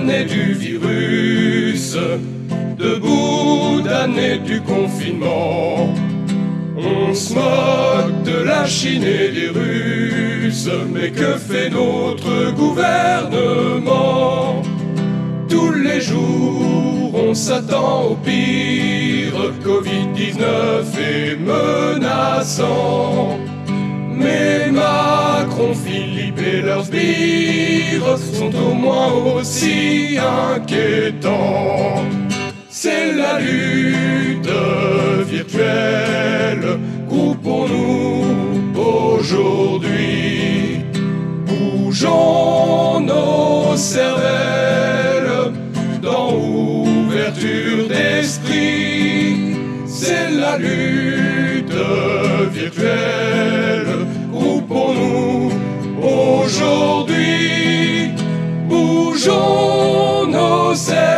du virus, debout damnés du confinement. On se moque de la Chine et des Russes, mais que fait notre gouvernement? Tous les jours, on s'attend au pire, Covid-19 est menaçant. Mais Macron, Philippe et leurs sbires sont au moins aussi inquiétants. C'est la lutte virtuelle, coupons-nous aujourd'hui. Bougeons nos cervelles dans ouverture d'esprit. C'est la lutte virtuelle, Bougeons